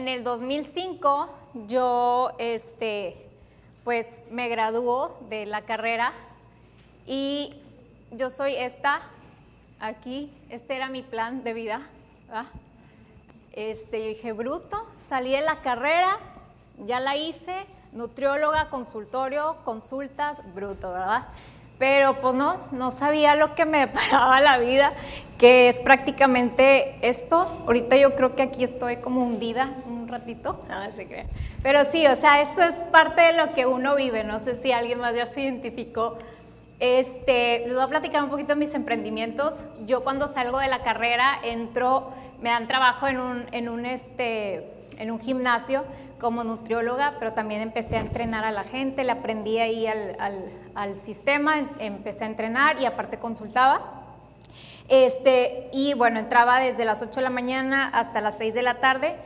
En el 2005 yo este, pues me graduó de la carrera y yo soy esta, aquí, este era mi plan de vida. Este, yo dije, bruto, salí de la carrera, ya la hice, nutrióloga, consultorio, consultas, bruto, ¿verdad? Pero pues no, no sabía lo que me paraba la vida, que es prácticamente esto. Ahorita yo creo que aquí estoy como hundida un ratito, no se crea. Pero sí, o sea, esto es parte de lo que uno vive, no sé si alguien más ya se identificó. Este, les voy a platicar un poquito de mis emprendimientos. Yo cuando salgo de la carrera entro, me dan trabajo en un, en un, este, en un gimnasio como nutrióloga, pero también empecé a entrenar a la gente, le aprendí ahí al, al, al sistema, empecé a entrenar y aparte consultaba. Este, y bueno, entraba desde las 8 de la mañana hasta las 6 de la tarde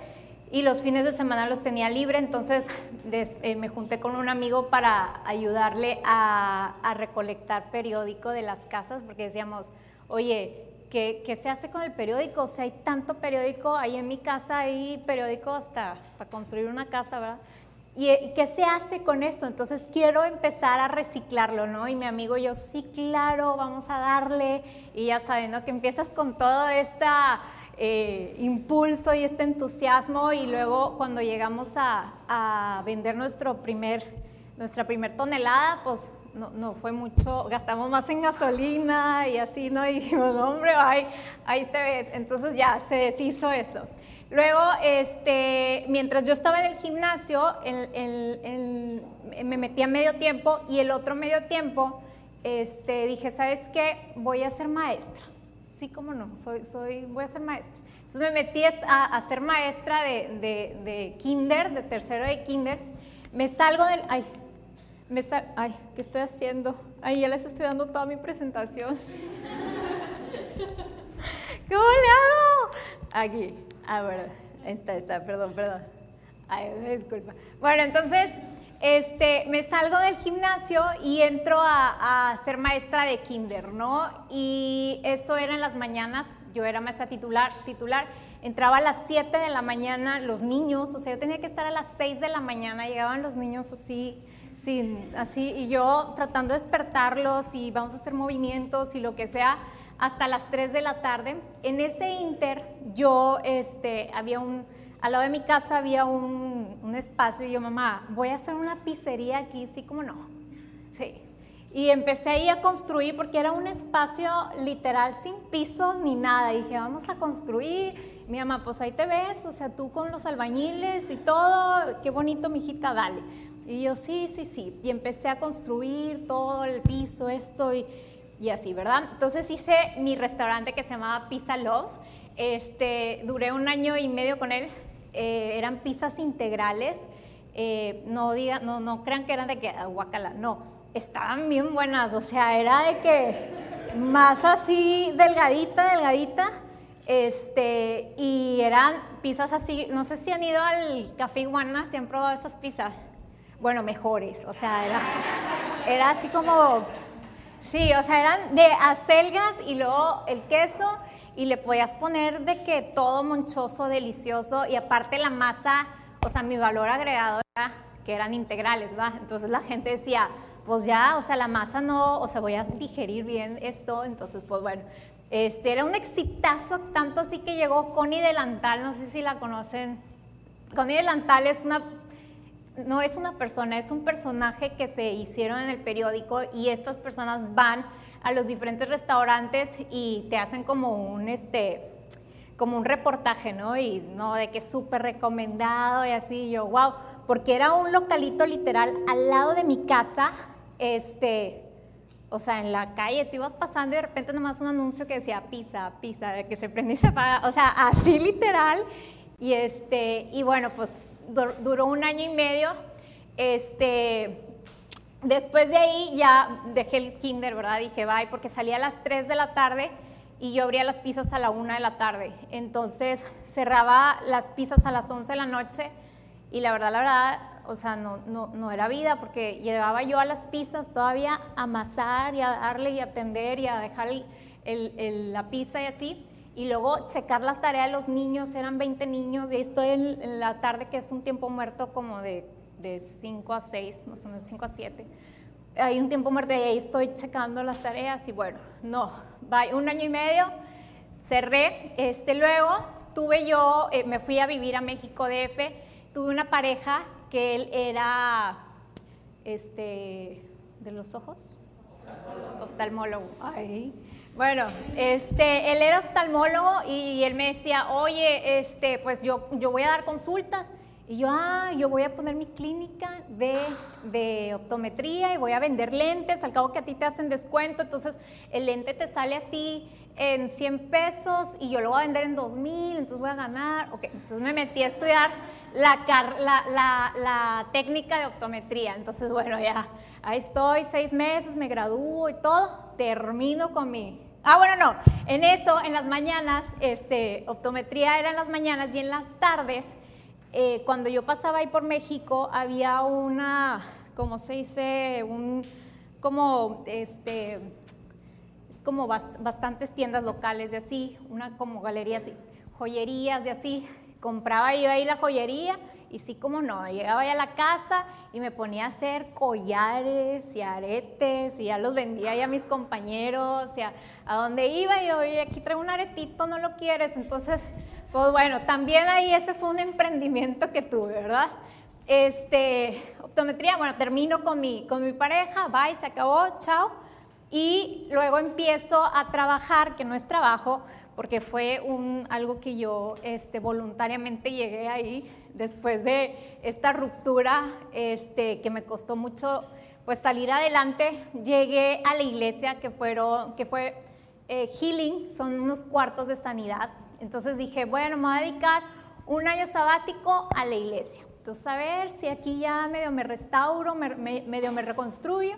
y los fines de semana los tenía libre, entonces eh, me junté con un amigo para ayudarle a, a, recolectar periódico de las casas, porque decíamos, oye, ¿qué, ¿qué, se hace con el periódico? O sea, hay tanto periódico, ahí en mi casa hay periódico hasta para construir una casa, ¿verdad? ¿Y qué se hace con esto? Entonces quiero empezar a reciclarlo, ¿no? Y mi amigo y yo, sí, claro, vamos a darle. Y ya saben, ¿no? Que empiezas con todo este eh, impulso y este entusiasmo y luego cuando llegamos a, a vender nuestro primer, nuestra primer tonelada, pues no, no, fue mucho, gastamos más en gasolina y así, ¿no? Y dijimos, hombre, ahí, ahí te ves. Entonces ya se deshizo eso. Luego, este, mientras yo estaba en el gimnasio, me metí a medio tiempo y el otro medio tiempo este, dije, ¿sabes qué? Voy a ser maestra. Sí, cómo no, soy, soy, voy a ser maestra. Entonces me metí a, ser maestra de, de, kinder, de tercero de kinder. Me salgo del... me sal, ay, ¿qué estoy haciendo? Ay, ya les estoy dando toda mi presentación. ¿Cómo le hago? Aquí. Ah, bueno, está, está, perdón, perdón. Ay, disculpa. Bueno, entonces, este, me salgo del gimnasio y entro a, a, ser maestra de kinder, ¿no? Y eso era en las mañanas, yo era maestra titular, titular. Entraba a las 7 de la mañana los niños, o sea, yo tenía que estar a las 6 de la mañana, llegaban los niños así, sin, así, y yo tratando de despertarlos y vamos a hacer movimientos y lo que sea hasta las 3 de la tarde. En ese inter, yo, este, había un, al lado de mi casa había un, un, espacio y yo, mamá, voy a hacer una pizzería aquí, sí, como no. Sí. Y empecé ahí a construir porque era un espacio literal sin piso ni nada. Y dije, vamos a construir. Mi mamá, pues ahí te ves, o sea, tú con los albañiles y todo, qué bonito, mijita, dale. Y yo, sí, sí, sí. Y empecé a construir todo el piso, esto, y y así, ¿verdad? Entonces hice mi restaurante que se llamaba Pizza Love. Este, duré un año y medio con él. Eh, eran pizzas integrales. Eh, no, diga, no, no crean que eran de que guacala, no. Estaban bien buenas, o sea, era de que más así delgadita, delgadita. Este, y eran pizzas así, no sé si han ido al Café Iguana, si han probado estas pizzas. Bueno, mejores, o sea, era, era así como Sí, o sea, eran de acelgas y luego el queso y le podías poner de que todo monchoso, delicioso y aparte la masa, o sea, mi valor agregado era que eran integrales, ¿va? Entonces la gente decía, pues ya, o sea, la masa no, o sea, voy a digerir bien esto, entonces pues bueno, este era un exitazo, tanto así que llegó Connie Delantal, no sé si la conocen. Connie Delantal es una no es una persona, es un personaje que se hicieron en el periódico y estas personas van a los diferentes restaurantes y te hacen como un, este, como un reportaje, ¿no? Y no, de que súper recomendado y así, yo, wow, porque era un localito literal al lado de mi casa, este, o sea, en la calle te ibas pasando y de repente nomás un anuncio que decía pizza, pizza, que se prende y se apaga, o sea, así literal, y este, y bueno, pues duró un año y medio. Este, después de ahí ya dejé el kinder, ¿verdad? Dije, bye, porque salía a las 3 de la tarde y yo abría las pizzas a la 1 de la tarde. Entonces cerraba las pizzas a las 11 de la noche y la verdad, la verdad, o sea, no, no, no era vida porque llevaba yo a las pizzas todavía a amasar y a darle y atender y a dejar el, la pizza y así. Y luego checar la tarea de los niños, eran 20 niños, y estoy en, la tarde, que es un tiempo muerto como de, de 5 a 6, más o menos 5 a 7. Hay un tiempo muerto y ahí estoy checando las tareas y bueno, no, un año y medio, cerré, este, luego tuve yo, eh, me fui a vivir a México DF, tuve una pareja que él era, este, de los ojos, oftalmólogo. Ay. Bueno, este, él era oftalmólogo y él me decía, oye, este, pues yo, yo voy a dar consultas. Y yo, ah, yo voy a poner mi clínica de, de, optometría y voy a vender lentes, al cabo que a ti te hacen descuento, entonces el lente te sale a ti en 100 pesos y yo lo voy a vender en 2000, entonces voy a ganar. Ok, entonces me metí a estudiar la, la, la, técnica de optometría. Entonces, bueno, ya ahí estoy, seis meses, me gradúo y todo, termino con mi... Ah, bueno, no, en eso, en las mañanas, este, optometría era en las mañanas y en las tardes, eh, cuando yo pasaba ahí por México, había una, ¿cómo se dice? Un, como, este, es como bastantes tiendas locales de así, una como galería así, joyerías de así, compraba yo ahí la joyería y sí como no, llegaba ya a la casa y me ponía a hacer collares y aretes y ya los vendía ya a mis compañeros y a, donde iba y oye, aquí traigo un aretito, no lo quieres, entonces, pues bueno, también ahí ese fue un emprendimiento que tuve, ¿verdad? Este, optometría, bueno, termino con mi, con mi pareja, bye, se acabó, chao. Y luego empiezo a trabajar, que no es trabajo, porque fue un, algo que yo este, voluntariamente llegué ahí después de esta ruptura este, que me costó mucho pues salir adelante. Llegué a la iglesia que, fueron, que fue eh, Healing, son unos cuartos de sanidad. Entonces dije, bueno, me voy a dedicar un año sabático a la iglesia. Entonces a ver si aquí ya medio me restauro, medio me reconstruyo.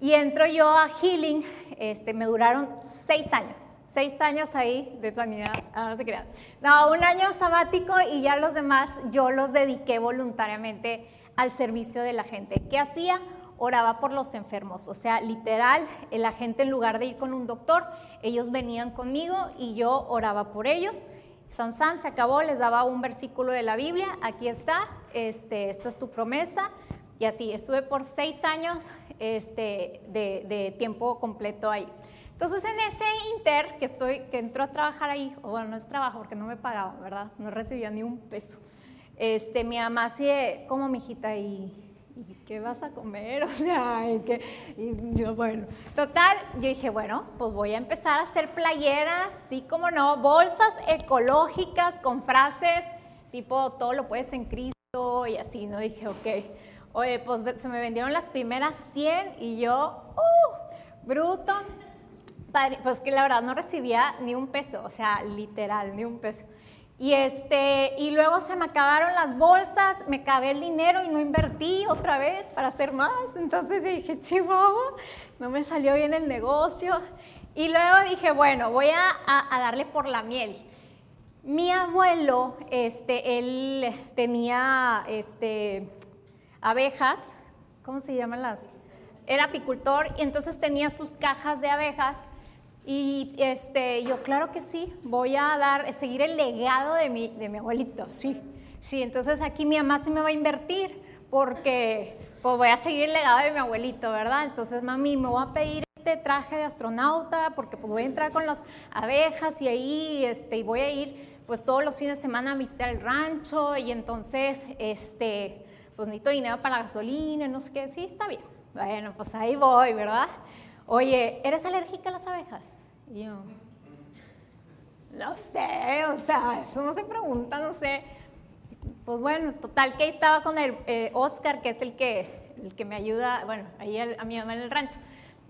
Y entro yo a Healing, este, me duraron seis años seis años ahí de sanidad, ah, no un año sabático y ya los demás yo los dediqué voluntariamente al servicio de la gente. ¿Qué hacía? Oraba por los enfermos, o sea, literal, la gente en lugar de ir con un doctor, ellos venían conmigo y yo oraba por ellos. San San se acabó, les daba un versículo de la Biblia, aquí está, este, esta es tu promesa. Y así, estuve por seis años este, de, de tiempo completo ahí. Entonces en ese inter que estoy, que entro a trabajar ahí, o bueno, no es trabajo porque no me pagaba, ¿verdad? No recibía ni un peso. Este, mi mamá así, como mi hijita, ¿y, qué vas a comer? O sea, ¿y, qué? y yo, bueno, total, yo dije, bueno, pues voy a empezar a hacer playeras, sí como no, bolsas ecológicas con frases tipo, todo lo puedes en Cristo y así, ¿no? Dije, ok, oye, pues se me vendieron las primeras 100 y yo, ¡uh! Bruto, pues que la verdad no recibía ni un peso, o sea, literal, ni un peso. Y, este, y luego se me acabaron las bolsas, me acabé el dinero y no invertí otra vez para hacer más. Entonces dije, chihuahua, no me salió bien el negocio. Y luego dije, bueno, voy a, a, darle por la miel. Mi abuelo, este, él tenía este, abejas, ¿cómo se llaman las? Era apicultor y entonces tenía sus cajas de abejas y este, yo, claro que sí, voy a dar, seguir el legado de mi, de mi abuelito, sí. Sí, entonces aquí mi mamá sí me va a invertir porque pues voy a seguir el legado de mi abuelito, ¿verdad? Entonces, mami, me voy a pedir este traje de astronauta porque pues voy a entrar con las abejas y ahí este, y voy a ir pues todos los fines de semana a visitar el rancho y entonces, este, pues necesito dinero para la gasolina, no sé qué, sí, está bien. Bueno, pues ahí voy, ¿verdad? Oye, ¿eres alérgica a las abejas? Yo, no sé, o sea, eso no se pregunta, no sé. Pues bueno, total que ahí estaba con el eh, Oscar, que es el que, el que me ayuda, bueno, ahí a mi mamá en el rancho.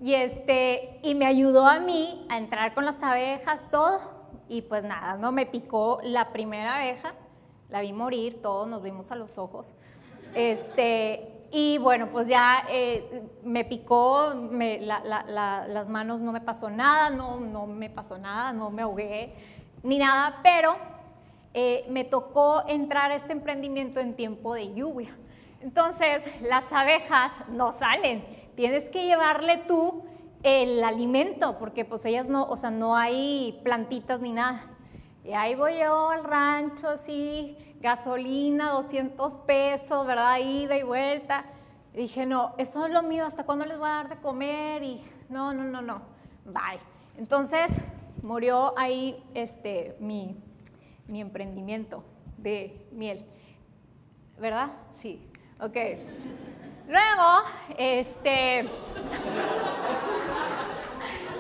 Y, este, y me ayudó a mí a entrar con las abejas, todo. Y pues nada, no me picó la primera abeja, la vi morir, todos nos vimos a los ojos. Este, y bueno, pues ya eh, me picó, las manos no me pasó nada, no, no me pasó nada, no me ahogué ni nada, pero eh, me tocó entrar a este emprendimiento en tiempo de lluvia. Entonces, las abejas no salen, tienes que llevarle tú el alimento, porque pues ellas no, o sea, no hay plantitas ni nada. Y ahí voy yo al rancho, así, gasolina, 200 pesos, ¿verdad? Ida y vuelta. Dije, no, eso es lo mío, ¿hasta cuándo les voy a dar de comer? Y no, no, no, no, bye. Entonces murió ahí este, mi, mi emprendimiento de miel. ¿Verdad? Sí. Ok. Luego, este.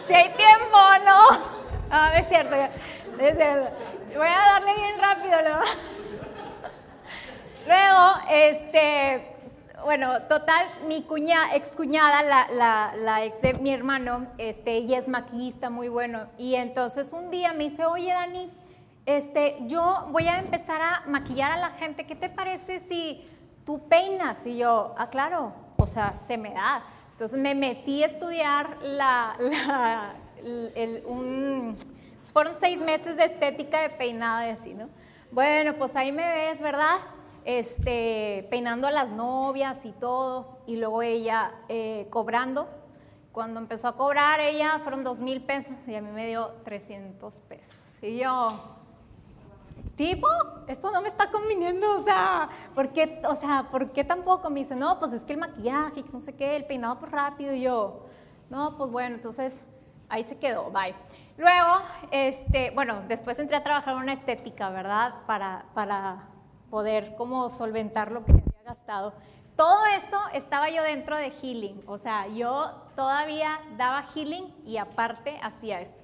si hay tiempo, no. No, es cierto, es cierto. Voy a darle bien rápido, ¿no? Luego, este. Bueno, total, mi cuñada, ex cuñada, la, la, la, ex de mi hermano, este, ella es maquillista muy bueno. Y entonces un día me dice, oye Dani, este, yo voy a empezar a maquillar a la gente, ¿qué te parece si tú peinas? Y yo, ah, claro, o sea, se me da. Entonces me metí a estudiar la, la el, un, fueron seis meses de estética de peinado y así, ¿no? Bueno, pues ahí me ves, ¿verdad? Este, peinando a las novias y todo, y luego ella eh, cobrando. Cuando empezó a cobrar ella fueron dos mil pesos y a mí me dio 300 pesos. Y yo, tipo, esto no me está conviniendo, o sea, ¿por qué, o sea, ¿por qué tampoco? Me dice, no, pues es que el maquillaje, no sé qué, el peinado por rápido, y yo, no, pues bueno, entonces ahí se quedó, bye. Luego, este, bueno, después entré a trabajar en una estética, ¿verdad? Para, para poder como solventar lo que había gastado. Todo esto estaba yo dentro de healing, o sea, yo todavía daba healing y aparte hacía esto.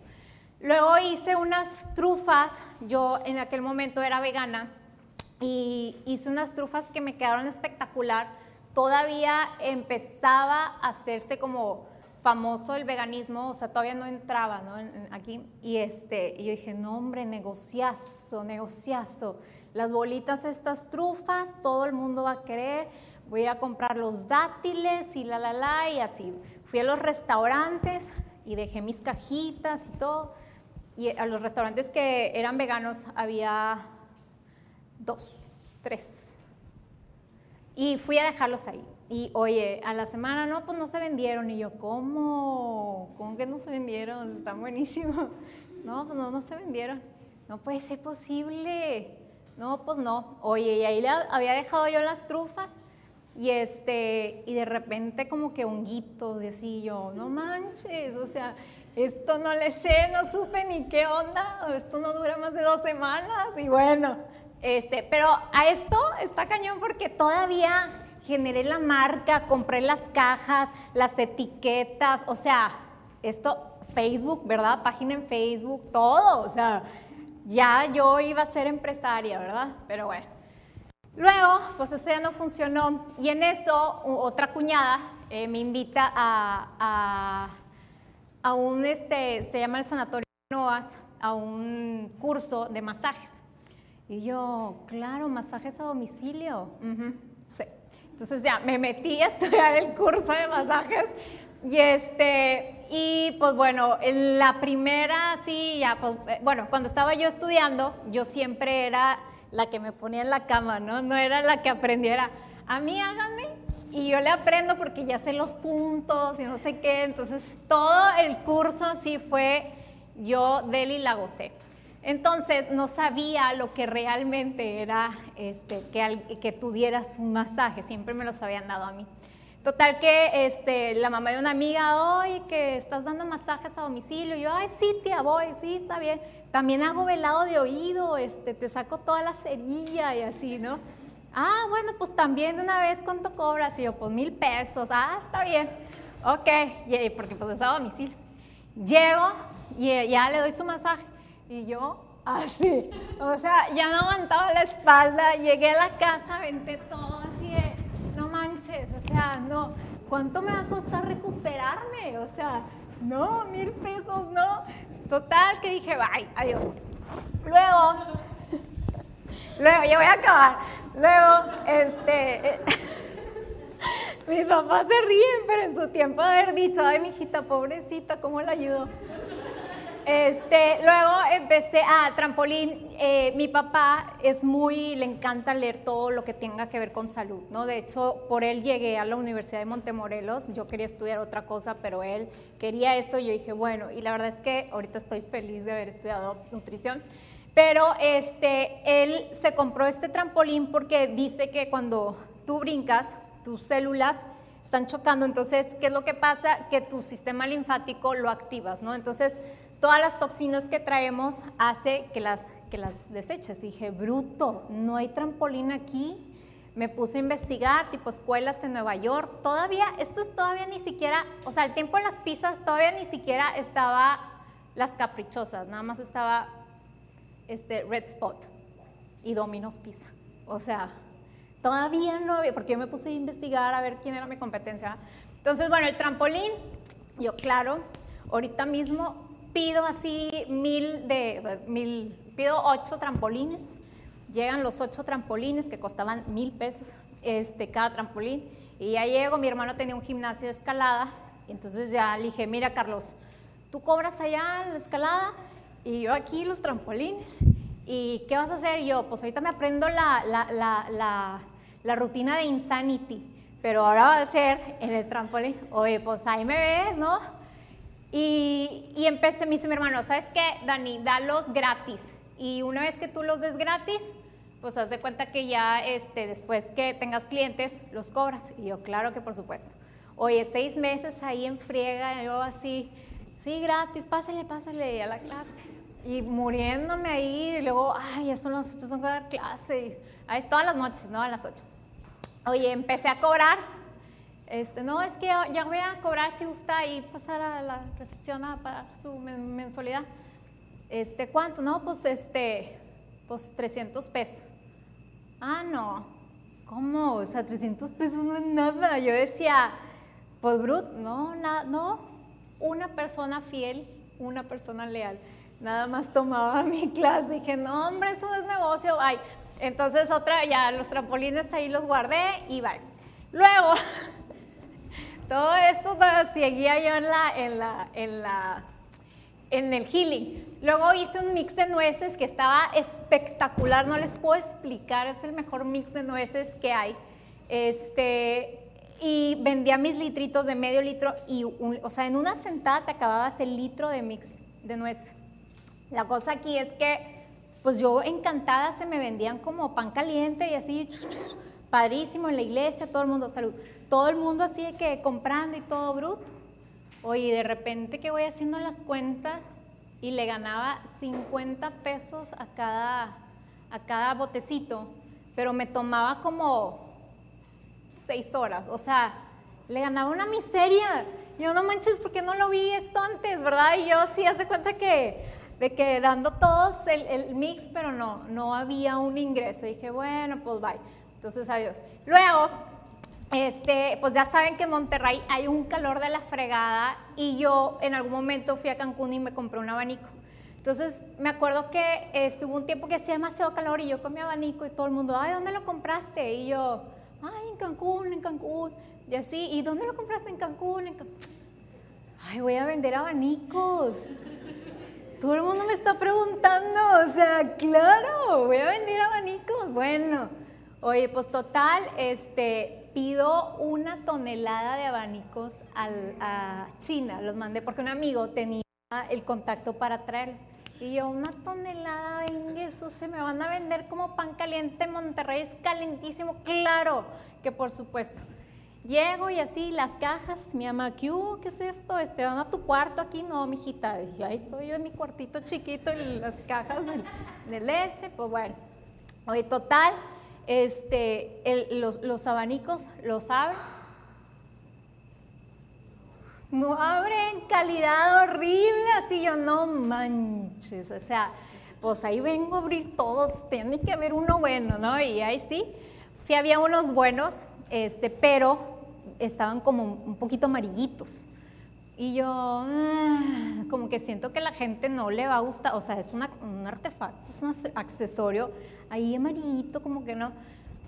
Luego hice unas trufas, yo en aquel momento era vegana y hice unas trufas que me quedaron espectacular. Todavía empezaba a hacerse como famoso el veganismo, o sea, todavía no entraba ¿no? aquí. Y, este, y yo dije, no hombre, negociazo, negociazo. Las bolitas, estas trufas, todo el mundo va a querer. Voy a comprar los dátiles y la, la, la, y así. Fui a los restaurantes y dejé mis cajitas y todo y a los restaurantes que eran veganos había dos, tres. Y fui a dejarlos ahí. Y oye, a la semana no, pues no se vendieron. Y yo, ¿cómo? ¿Cómo que no se vendieron? Están buenísimos. No, pues no, no se vendieron. No puede ser posible. No, pues no. Oye, y ahí le había dejado yo las trufas. Y este, y de repente como que honguitos y así, yo, no manches, o sea, esto no le sé, no supe ni qué onda, esto no dura más de dos semanas y bueno, este, pero a esto está cañón porque todavía generé la marca, compré las cajas, las etiquetas, o sea, esto, Facebook, ¿verdad? Página en Facebook, todo, o sea, ya yo iba a ser empresaria, ¿verdad? Pero bueno. Luego, pues eso ya no funcionó y en eso otra cuñada eh, me invita a a un, este, se llama el Sanatorio Noas, a un curso de masajes. Y yo, claro, masajes a domicilio. sí. Entonces ya me metí a estudiar el curso de masajes y este, y pues bueno, la primera, sí, ya, pues, eh, bueno, cuando estaba yo estudiando, yo siempre era la que me ponía en la cama, ¿no? No era la que aprendiera. A mí háganme y yo le aprendo porque ya sé los puntos y no sé qué, entonces todo el curso sí fue yo de él y la gocé. Entonces no sabía lo que realmente era este, que, que tú un masaje, siempre me los habían dado a mí. Total que este, la mamá de una amiga, oye, que estás dando masajes a domicilio. Yo, ay, sí, tía, voy, sí, está bien. También hago velado de oído, este, te saco toda la cerilla y así, ¿no? Ah, bueno, pues también de una vez, ¿cuánto cobras? Y yo, pues mil pesos. Ah, está bien. Ok, y, porque pues estaba a domicilio. Llego y ya le doy su masaje. Y yo, así. O sea, ya no aguantaba la espalda. Llegué a la casa, venté todo así de, O sea, no. ¿Cuánto me va a costar recuperarme? O sea, no, mil pesos, no. Total, que dije, bye, adiós. Luego, luego, ya voy a acabar. Luego, este, mis papás se ríen, pero en su tiempo haber dicho, ay, mi hijita, pobrecita, ¿cómo la ayudó? Este, luego empecé a trampolín. Eh, mi papá es muy, le encanta leer todo lo que tenga que ver con salud, ¿no? De hecho, por él llegué a la Universidad de Montemorelos. Yo quería estudiar otra cosa, pero él quería esto. Yo dije, bueno, y la verdad es que ahorita estoy feliz de haber estudiado nutrición. Pero este, él se compró este trampolín porque dice que cuando tú brincas, tus células están chocando, entonces, ¿qué es lo que pasa? Que tu sistema linfático lo activas, ¿no? Entonces, todas las toxinas que traemos hace que las, que las deseches. dije, bruto, no hay trampolín aquí. Me puse a investigar, tipo escuelas en Nueva York. Todavía, esto es todavía ni siquiera, o sea, el tiempo de las pizzas todavía ni siquiera estaba las caprichosas, nada más estaba este Red Spot y Domino's Pizza. O sea, todavía no había, porque yo me puse a investigar a ver quién era mi competencia. Entonces, bueno, el trampolín, yo claro, ahorita mismo pido así mil de, mil, pido ocho trampolines. Llegan los ocho trampolines que costaban mil pesos este, cada trampolín. Y ya llego, mi hermano tenía un gimnasio de escalada. entonces ya le dije, mira Carlos, tú cobras allá la escalada y yo aquí los trampolines. ¿Y qué vas a hacer? yo, pues ahorita me aprendo la, la, la, la, rutina de Insanity, pero ahora va a ser en el trampolín. Oye, pues ahí me ves, ¿no? Y, y empecé, me dice mi hermano, ¿sabes qué, Dani? Dalos gratis. Y una vez que tú los des gratis, pues haz de cuenta que ya este, después que tengas clientes, los cobras. Y yo, claro que por supuesto. Oye, seis meses ahí en friega, yo así, sí, gratis, pásale, pásale a la clase. Y muriéndome ahí, y luego, ay, las ocho, tengo que dar clase. Y, todas las noches, ¿no? A las ocho. Oye, empecé a cobrar este, no, es que ya voy a cobrar si gusta y pasar a la recepción a pagar su mensualidad. Este, ¿cuánto? No, pues este, pues 300 pesos. Ah, no. ¿Cómo? O sea, 300 pesos no es nada. Yo decía, pues brut, no, nada, no. Una persona fiel, una persona leal. Nada más tomaba mi clase. Dije, no, hombre, esto no es negocio. Ay, entonces otra, ya los trampolines ahí los guardé y bye. Luego, todo esto seguía yo en la, en la, en la, en el healing. Luego hice un mix de nueces que estaba espectacular, no les puedo explicar, es el mejor mix de nueces que hay. Este, y vendía mis litritos de medio litro y, o sea, en una sentada te acababas el litro de mix de nueces. La cosa aquí es que, pues yo encantada se me vendían como pan caliente y así, padrísimo en la iglesia, todo el mundo salud todo el mundo así de que comprando y todo bruto. Oye, de repente que voy haciendo las cuentas y le ganaba 50 pesos a cada, a cada botecito, pero me tomaba como 6 horas, o sea, le ganaba una miseria. Yo no manches, porque no lo vi esto antes, verdad? Y yo sí hace cuenta que de que dando todos el, el, mix, pero no, no había un ingreso. dije, bueno, pues bye. Entonces, adiós. Luego, este, pues ya saben que en Monterrey hay un calor de la fregada y yo en algún momento fui a Cancún y me compré un abanico. Entonces me acuerdo que estuvo un tiempo que hacía demasiado calor y yo con mi abanico y todo el mundo, ay, ¿dónde lo compraste? Y yo, ay, en Cancún, en Cancún. Y así, ¿y dónde lo compraste en Cancún? En Ay, voy a vender abanicos. Todo el mundo me está preguntando, o sea, claro, voy a vender abanicos. Bueno, oye, pues total, este, pido una tonelada de abanicos a China, los mandé porque un amigo tenía el contacto para traerlos. Y yo, una tonelada, venga, eso se me van a vender como pan caliente. Monterrey es calentísimo, claro que por supuesto. Llego y así, las cajas, mi mamá, ¿qué, ¿qué es esto? Este, ¿Van a tu cuarto aquí? No, mijita. Y ahí estoy yo en mi cuartito chiquito, en las cajas del, del este, pues bueno. Oye, total, este, los, abanicos los abren. No abren calidad horrible, así yo no manches, o sea, pues ahí vengo a abrir todos, tiene que haber uno bueno, ¿no? Y ahí sí, sí había unos buenos, este, pero estaban como un poquito amarillitos. Y yo, ah, como que siento que la gente no le va a gustar, o sea, es un artefacto, es un accesorio ahí amarillito, como que no.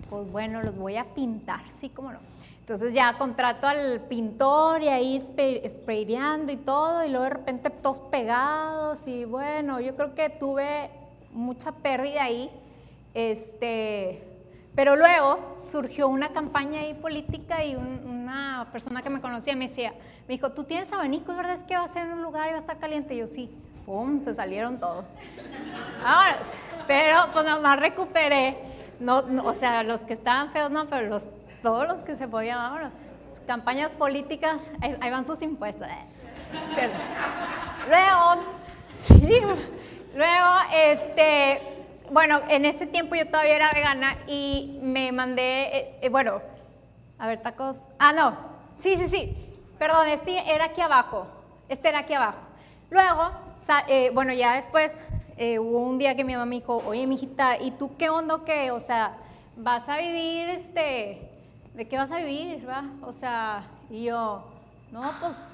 Pues bueno, los voy a pintar, sí, como no. Entonces ya contrato al pintor y ahí sprayando y todo, y luego de repente todos pegados, y bueno, yo creo que tuve mucha pérdida ahí. Este, pero luego surgió una campaña ahí política y una persona que me conocía me decía, me dijo, tú tienes abanicos, ¿verdad? Es que va a ser en un lugar y va a estar caliente. Y yo sí. ¡Pum! Se salieron todos. Ahora, pero pues nomás recuperé, no, o sea, los que estaban feos no, pero los, todos los que se podían, ahora, campañas políticas, ahí, van sus impuestos. Luego, sí, luego, este, bueno, en ese tiempo yo todavía era vegana y me mandé, eh, eh, bueno, a ver, tacos, ah, no, sí, sí, sí, perdón, este era aquí abajo, este era aquí abajo. Luego, eh, bueno, ya después hubo un día que mi mamá me dijo, oye, mijita, ¿y tú qué onda qué? O sea, ¿vas a vivir, este, de qué vas a vivir, va? O sea, y yo, no, pues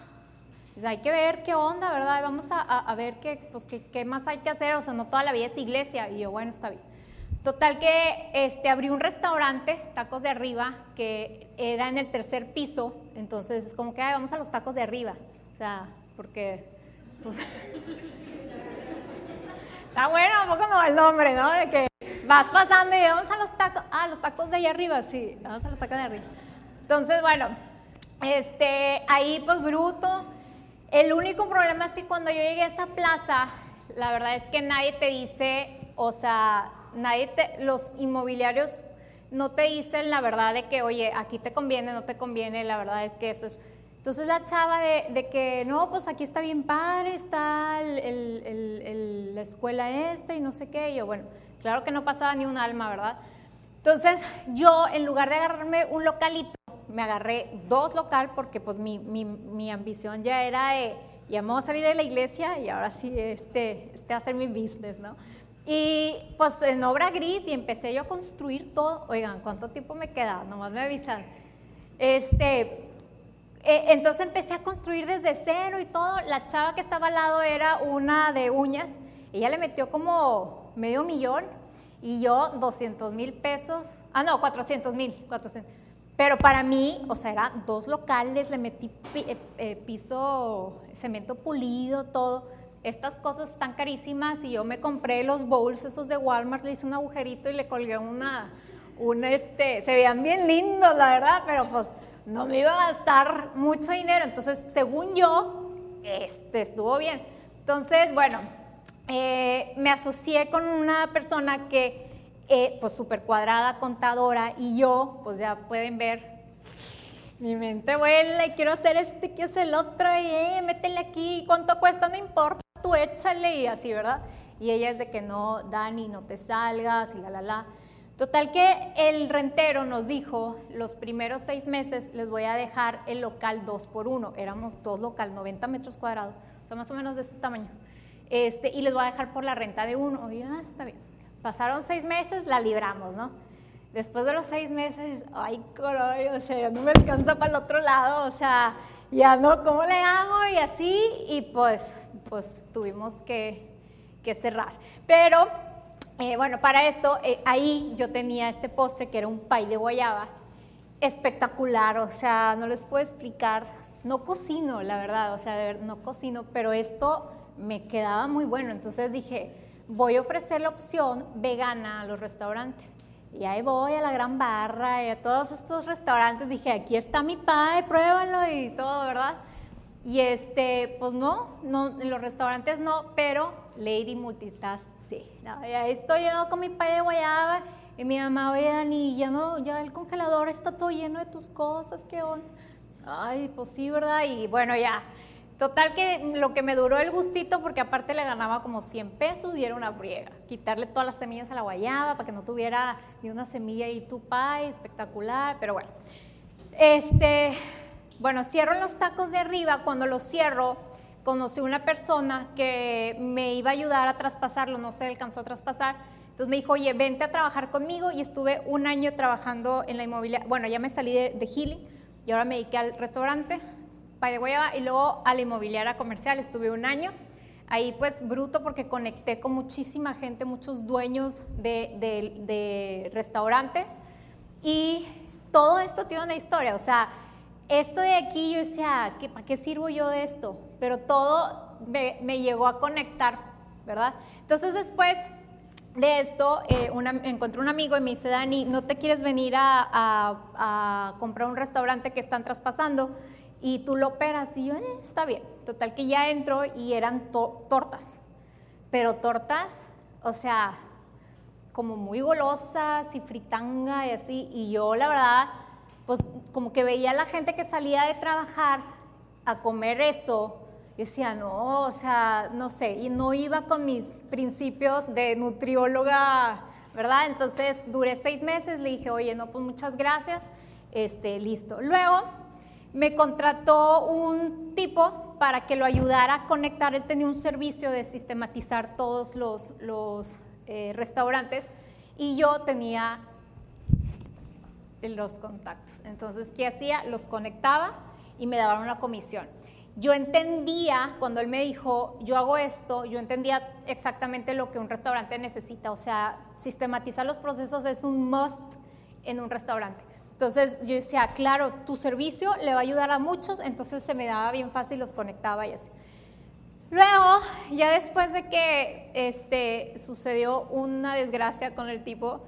pues hay que ver qué onda, ¿verdad? Vamos a, ver qué, pues, qué, más hay que hacer, o sea, no toda la vida es iglesia. Y yo, bueno, está bien. Total que este, abrí un restaurante, Tacos de Arriba, que era en el tercer piso, entonces es como que vamos a los tacos de arriba, o sea, porque, pues, está bueno, un poco no el nombre, ¿no? De que vas pasando y vamos a los tacos, ah, los tacos de allá arriba, sí, vamos a los tacos de arriba. Entonces, bueno, este, ahí pues bruto, el único problema es que cuando yo llegué a esa plaza, la verdad es que nadie te dice, o sea, nadie te, los inmobiliarios no te dicen la verdad de que, oye, aquí te conviene, no te conviene, la verdad es que esto es... Entonces la chava de, que, no, pues aquí está bien padre, está la escuela esta y no sé qué, y yo, bueno, claro que no pasaba ni un alma, ¿verdad? Entonces yo, en lugar de agarrarme un localito, me agarré dos local porque pues mi, mi, mi ambición ya era de, ya me voy a salir de la iglesia y ahora sí, este, este va a ser mi business, ¿no? Y pues en obra gris y empecé yo a construir todo. Oigan, ¿cuánto tiempo me queda? Nomás me avisan. Este, eh, entonces empecé a construir desde cero y todo. La chava que estaba al lado era una de uñas. Ella le metió como medio millón y yo 200 mil pesos. Ah, no, 400 mil. 400. Pero para mí, o sea, eran dos locales, le metí eh, eh, piso, cemento pulido, todo. Estas cosas están carísimas y yo me compré los bowls esos de Walmart, le hice un agujerito y le colgué una, un este, se veían bien lindos, la verdad, pero pues no me iba a gastar mucho dinero. Entonces, según yo, este estuvo bien. Entonces, bueno, eh, me asocié con una persona que eh, pues súper cuadrada, contadora, y yo, pues ya pueden ver, mi mente vuela y quiero hacer este, quiero hacer el otro, y eh, métele aquí, ¿cuánto cuesta? No importa, tú échale y así, ¿verdad? Y ella es de que no, Dani, no te salgas y la, la, la. Total que el rentero nos dijo, los primeros seis meses les voy a dejar el local dos por uno. Éramos dos local, 90 metros cuadrados, o sea, más o menos de este tamaño. Este, y les voy a dejar por la renta de uno. Oye, ah, está bien. Pasaron seis meses, la libramos, ¿no? Después de los seis meses, ay, caray, o sea, ya no me alcanza para el otro lado, o sea, ya no, ¿cómo le hago? Y así, y pues, pues tuvimos que cerrar. Pero, eh, bueno, para esto, eh, ahí yo tenía este postre que era un pay de guayaba, espectacular, o sea, no les puedo explicar, no cocino, la verdad, o sea, no cocino, pero esto me quedaba muy bueno, entonces dije, voy a ofrecer la opción vegana a los restaurantes. Y ahí voy a la gran barra y a todos estos restaurantes. Dije, aquí está mi pie, pruébalo y todo, ¿verdad? Y este, pues no, no, en los restaurantes no, pero Lady Multitask sí. ¿no? Y ahí estoy yo con mi pie de guayaba y mi mamá, oye Dani, ya no, ya el congelador está todo lleno de tus cosas, ¿qué onda? Ay, pues sí, ¿verdad? Y bueno, ya, Total que lo que me duró el gustito, porque aparte le ganaba como 100 pesos y era una friega. Quitarle todas las semillas a la guayaba para que no tuviera ni una semilla y tu pie, espectacular, pero bueno. Este, bueno, cierro los tacos de arriba. Cuando los cierro, conocí una persona que me iba a ayudar a traspasarlo, no se alcanzó a traspasar. Entonces me dijo, oye, vente a trabajar conmigo y estuve un año trabajando en la inmobiliaria. Bueno, ya me salí de, de Healing y ahora me dediqué al restaurante de Guayaba y luego a la inmobiliaria comercial, estuve un año. Ahí pues bruto porque conecté con muchísima gente, muchos dueños de, restaurantes y todo esto tiene una historia, o sea, esto de aquí yo decía, ¿qué, ¿para qué sirvo yo de esto? Pero todo me, llegó a conectar, ¿verdad? Entonces después de esto, eh, encontré un amigo y me dice, Dani, ¿no te quieres venir a, comprar un restaurante que están traspasando? y tú lo operas. Y yo, eh, está bien. Total que ya entro y eran tortas. Pero tortas, o sea, como muy golosas y fritanga y así. Y yo, la verdad, pues como que veía a la gente que salía de trabajar a comer eso. Decía, no, o sea, no sé, y no iba con mis principios de nutrióloga, ¿verdad? Entonces duré seis meses, le dije, oye, no, pues muchas gracias, este, listo. Luego me contrató un tipo para que lo ayudara a conectar, él tenía un servicio de sistematizar todos los, los eh, restaurantes y yo tenía los contactos. Entonces, ¿qué hacía? Los conectaba y me daban una comisión. Yo entendía, cuando él me dijo, yo hago esto, yo entendía exactamente lo que un restaurante necesita. O sea, sistematizar los procesos es un must en un restaurante. Entonces yo decía, claro, tu servicio le va a ayudar a muchos, entonces se me daba bien fácil, los conectaba y así. Luego, ya después de que este, sucedió una desgracia con el tipo,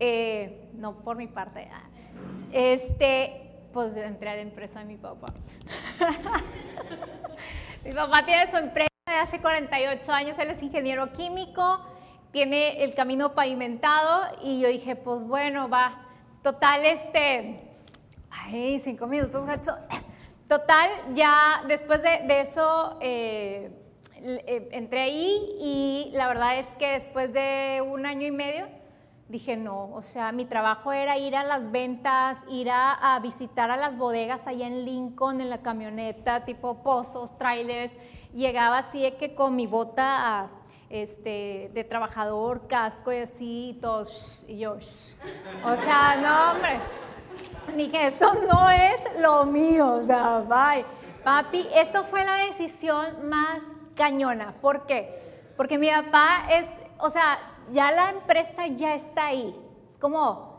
eh, no por mi parte, ah, este, pues entré a la empresa de mi papá. mi papá tiene su empresa de hace 48 años, él es ingeniero químico, tiene el camino pavimentado y yo dije, pues bueno, va. Total, este, ay, cinco minutos, gacho. Total, ya después de, eso, eh, eh, entré ahí y la verdad es que después de un año y medio dije no, o sea, mi trabajo era ir a las ventas, ir a, visitar a las bodegas allá en Lincoln en la camioneta, tipo pozos, trailers, llegaba así que con mi bota este, de trabajador, casco y así, y todo, y yo, o sea, no hombre, dije, esto no es lo mío, o sea, bye. Papi, esto fue la decisión más cañona. ¿Por qué? Porque mi papá es, o sea, ya la empresa ya está ahí. Es como,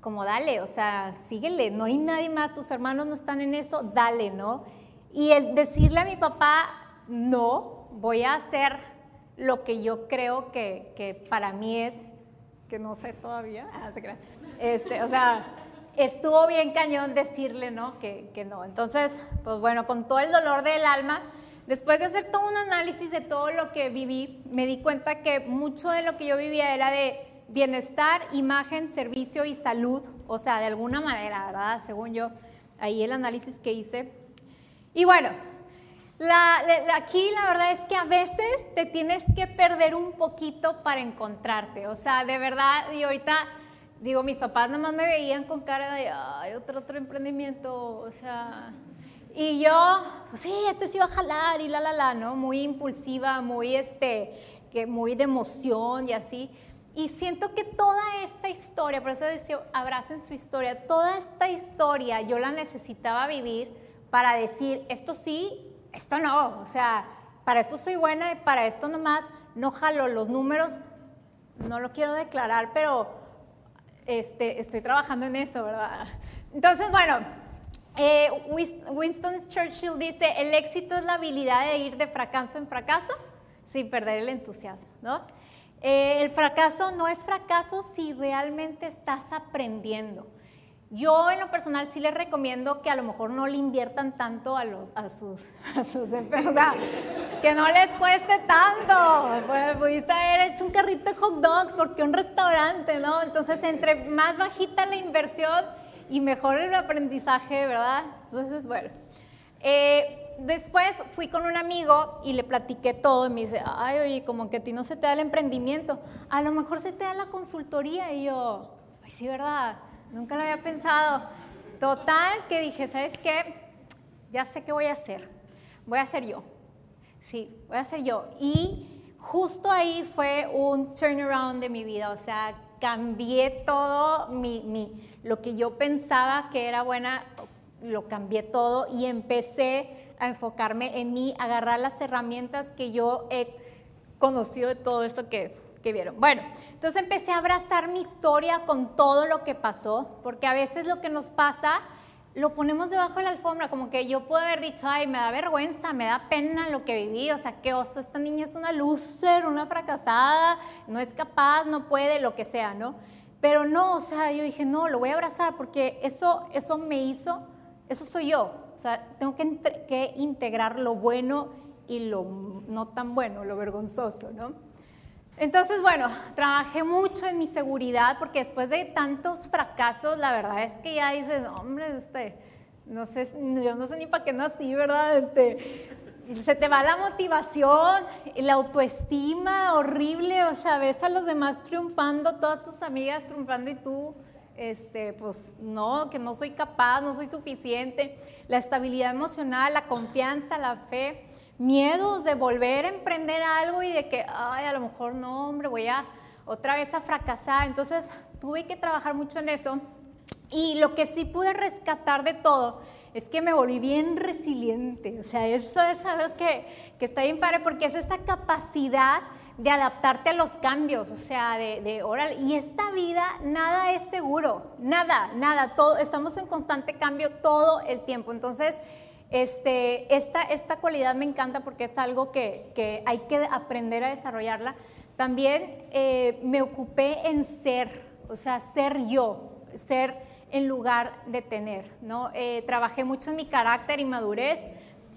como dale, o sea, síguele, no hay nadie más, tus hermanos no están en eso, dale, ¿no? Y el decirle a mi papá, no, voy a hacer lo que yo creo que, que para mí es, que no sé todavía, ah, este, o sea, estuvo bien cañón decirle, ¿no? Que, que no. Entonces, pues bueno, con todo el dolor del alma, Después de hacer todo un análisis de todo lo que viví, me di cuenta que mucho de lo que yo vivía era de bienestar, imagen, servicio y salud, o sea, de alguna manera, ¿verdad? Según yo, ahí el análisis que hice. Y bueno, aquí la verdad es que a veces te tienes que perder un poquito para encontrarte, o sea, de verdad, y ahorita digo, mis papás nada más me veían con cara de, ay, otro, otro emprendimiento, o sea, y yo, pues sí, este sí va a jalar y la, la, la, ¿no? Muy impulsiva, muy, este, que muy de emoción y así. Y siento que toda esta historia, por eso decía, abracen su historia, toda esta historia yo la necesitaba vivir para decir, esto sí, esto no. O sea, para esto soy buena y para esto nomás no jalo los números. No lo quiero declarar, pero este, estoy trabajando en eso, ¿verdad? Entonces, bueno, eh, Winston Churchill dice, el éxito es la habilidad de ir de fracaso en fracaso sin perder el entusiasmo, ¿no? Eh, el fracaso no es fracaso si realmente estás aprendiendo. Yo en lo personal sí les recomiendo que a lo mejor no le inviertan tanto a, los, a sus, a sus que no les cueste tanto. Pues pudiste haber hecho un carrito de hot dogs porque un restaurante, ¿no? Entonces, entre más bajita la inversión, y mejor el aprendizaje, ¿verdad? Entonces, bueno. Eh, después fui con un amigo y le platiqué todo y me dice, ay, oye, como que a ti no se te da el emprendimiento, a lo mejor se te da la consultoría. Y yo, ay, sí, ¿verdad? Nunca lo había pensado. Total, que dije, ¿sabes qué? Ya sé qué voy a hacer. Voy a ser yo. Sí, voy a ser yo. Y justo ahí fue un turnaround de mi vida, o sea, cambié todo mi, lo que yo pensaba que era buena, lo cambié todo y empecé a enfocarme en mí, agarrar las herramientas que yo he conocido de todo eso que, que vieron. Bueno, entonces empecé a abrazar mi historia con todo lo que pasó, porque a veces lo que nos pasa lo ponemos debajo de la alfombra, como que yo puedo haber dicho, ay, me da vergüenza, me da pena lo que viví, o sea, qué oso, esta niña es una loser, una fracasada, no es capaz, no puede, lo que sea, ¿no? Pero no, o sea, yo dije, no, lo voy a abrazar porque eso, eso me hizo, eso soy yo. o sea, tengo que, que integrar lo bueno y lo no tan bueno, lo vergonzoso, ¿no? Entonces, bueno, trabajé mucho en mi seguridad porque después de tantos fracasos, la verdad es que ya dices, hombre, este, no sé, yo no sé ni para qué nací, ¿verdad? Este, se te va la motivación, la autoestima horrible, o sea, ves a los demás triunfando, todas tus amigas triunfando y tú, este, pues no, que no soy capaz, no soy suficiente. La estabilidad emocional, la confianza, la fe miedos de volver a emprender algo y de que, ay, a lo mejor no, hombre, voy a otra vez a fracasar. Entonces tuve que trabajar mucho en eso. Y lo que sí pude rescatar de todo es que me volví bien resiliente. O sea, eso es algo que, que está bien padre porque es esta capacidad de adaptarte a los cambios, o sea, de, oral. Y esta vida, nada es seguro, nada, nada, todo, estamos en constante cambio todo el tiempo. Entonces, este, esta, esta cualidad me encanta porque es algo que, hay que aprender a desarrollarla. También eh, me ocupé en ser, o sea, ser yo, ser en lugar de tener, ¿no? Eh, trabajé mucho en mi carácter y madurez,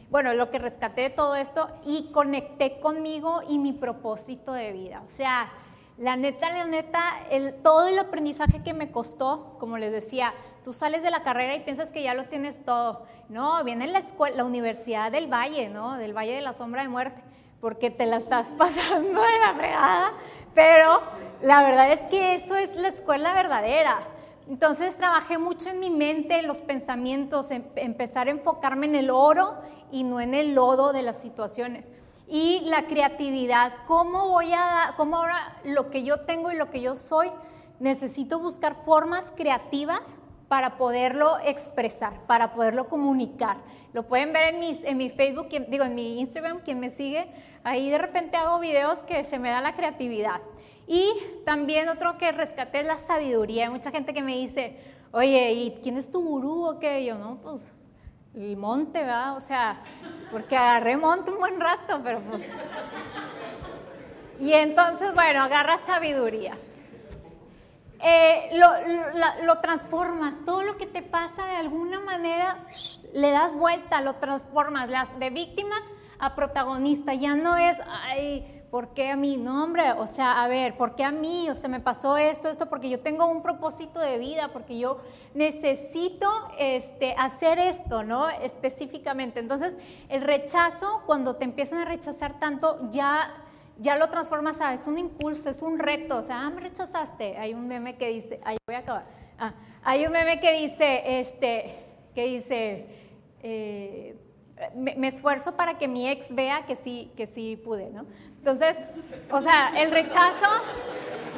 bueno, lo que rescaté de todo esto y conecté conmigo y mi propósito de vida. O sea, la neta, la neta, el, todo el aprendizaje que me costó, como les decía, tú sales de la carrera y piensas que ya lo tienes todo no, viene la, escuela, la Universidad del Valle, ¿no? Del Valle de la Sombra de Muerte, porque te la estás pasando de la fregada, pero la verdad es que eso es la escuela verdadera. Entonces trabajé mucho en mi mente, en los pensamientos, en empezar a enfocarme en el oro y no en el lodo de las situaciones. Y la creatividad, ¿cómo voy a, cómo ahora lo que yo tengo y lo que yo soy, necesito buscar formas creativas para poderlo expresar, para poderlo comunicar. Lo pueden ver en, mis, en mi Facebook, digo, en mi Instagram, quien me sigue, ahí de repente hago videos que se me da la creatividad. Y también otro que rescaté es la sabiduría. Hay mucha gente que me dice, oye, ¿y quién es tu gurú o qué? yo, no, pues el monte, ¿verdad? O sea, porque agarré monte un buen rato, pero pues... Y entonces, bueno, agarra sabiduría. Eh, lo, transformas, todo lo que te pasa de alguna manera le das vuelta, lo transformas, de víctima a protagonista, ya no es, ay, ¿por qué a mí? No, hombre, o sea, a ver, ¿por qué a mí? O sea, me pasó esto, esto, porque yo tengo un propósito de vida, porque yo necesito este, hacer esto, ¿no? Específicamente. Entonces, el rechazo, cuando te empiezan a rechazar tanto, ya ya lo transformas a, es un impulso, es un reto, o sea, ah, me rechazaste. Hay un meme que dice, ahí voy a acabar. Ah, hay un meme que dice, este, que dice, eh, me, esfuerzo para que mi ex vea que sí, que sí pude, ¿no? Entonces, o sea, el rechazo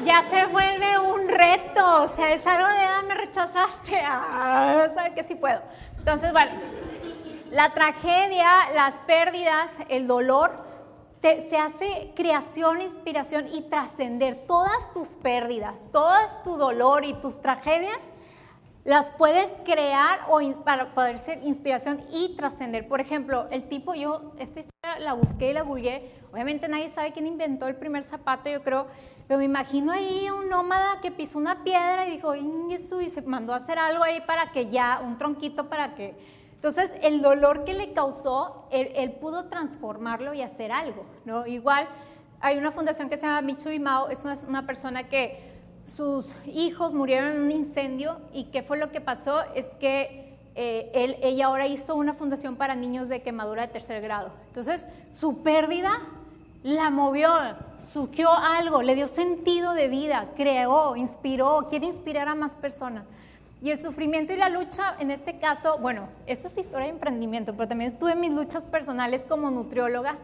ya se vuelve un reto, o sea, es algo de, ah, me rechazaste, ah, saber que sí puedo. Entonces, bueno, la tragedia, las pérdidas, el dolor, se hace creación, inspiración y trascender todas tus pérdidas, todas tu dolor y tus tragedias, las puedes crear o para poder ser inspiración y trascender. Por ejemplo, el tipo, yo esta historia la busqué y la googleé, obviamente nadie sabe quién inventó el primer zapato, yo creo, pero me imagino ahí un nómada que pisó una piedra y dijo, y se mandó a hacer algo ahí para que ya, un tronquito para que entonces, el dolor que le causó, él, pudo transformarlo y hacer algo, ¿no? Igual, hay una fundación que se llama Micho Mao, es una, persona que sus hijos murieron en un incendio y ¿qué fue lo que pasó? Es que eh, él, ella ahora hizo una fundación para niños de quemadura de tercer grado. Entonces, su pérdida la movió, surgió algo, le dio sentido de vida, creó, inspiró, quiere inspirar a más personas. Y el sufrimiento y la lucha, en este caso, bueno, esta es historia de emprendimiento, pero también tuve mis luchas personales como nutrióloga.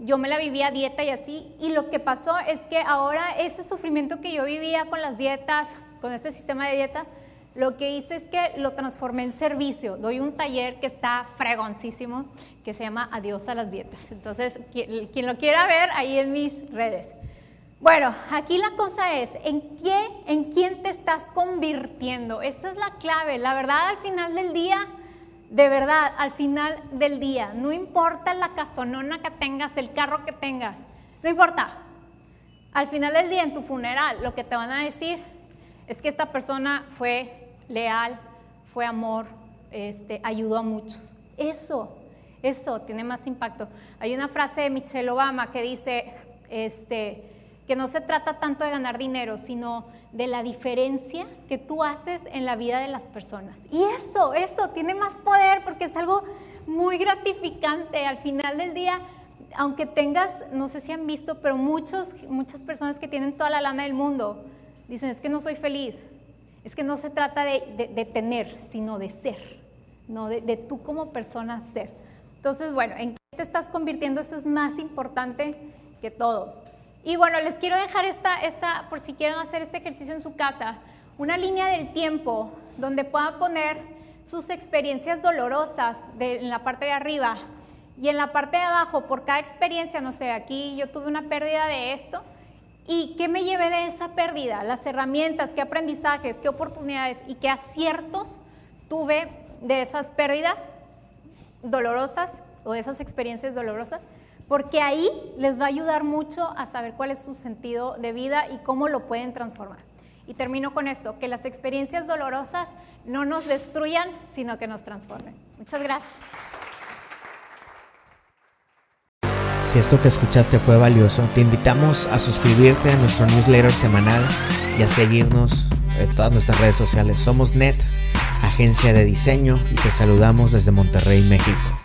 Yo me la vivía dieta y así, y lo que pasó es que ahora ese sufrimiento que yo vivía con las dietas, con este sistema de dietas, lo que hice es que lo transformé en servicio. Doy un taller que está fregoncísimo, que se llama Adiós a las dietas. Entonces, quien lo quiera ver, ahí en mis redes. Bueno, aquí la cosa es, ¿en, qué, ¿en quién te estás convirtiendo? Esta es la clave. La verdad, al final del día, de verdad, al final del día, no importa la castonona que tengas, el carro que tengas, no importa. Al final del día, en tu funeral, lo que te van a decir es que esta persona fue leal, fue amor, este, ayudó a muchos. Eso, eso tiene más impacto. Hay una frase de Michelle Obama que dice este, que no se trata tanto de ganar dinero, sino de la diferencia que tú haces en la vida de las personas. Y eso, eso tiene más poder porque es algo muy gratificante. Al final del día, aunque tengas, no sé si han visto, pero muchos, muchas personas que tienen toda la lana del mundo dicen, es que no soy feliz. Es que no se trata de, tener, sino de ser, ¿no? de, tú como persona ser. Entonces, bueno, ¿en qué te estás convirtiendo? Eso es más importante que todo. Y bueno, les quiero dejar esta, esta, por si quieren hacer este ejercicio en su casa, una línea del tiempo donde puedan poner sus experiencias dolorosas en la parte de arriba y en la parte de abajo, por cada experiencia, no sé, aquí yo tuve una pérdida de esto, ¿y qué me llevé de esa pérdida? Las herramientas, qué aprendizajes, qué oportunidades y qué aciertos tuve de esas pérdidas dolorosas o de esas experiencias dolorosas, porque ahí les va a ayudar mucho a saber cuál es su sentido de vida y cómo lo pueden transformar. Y termino con esto, que las experiencias dolorosas no nos destruyan, sino que nos transformen. Muchas gracias. Si esto que escuchaste fue valioso, te invitamos a suscribirte a nuestro newsletter semanal y a seguirnos en todas nuestras redes sociales. Somos NET, agencia de diseño, y te saludamos desde Monterrey, México.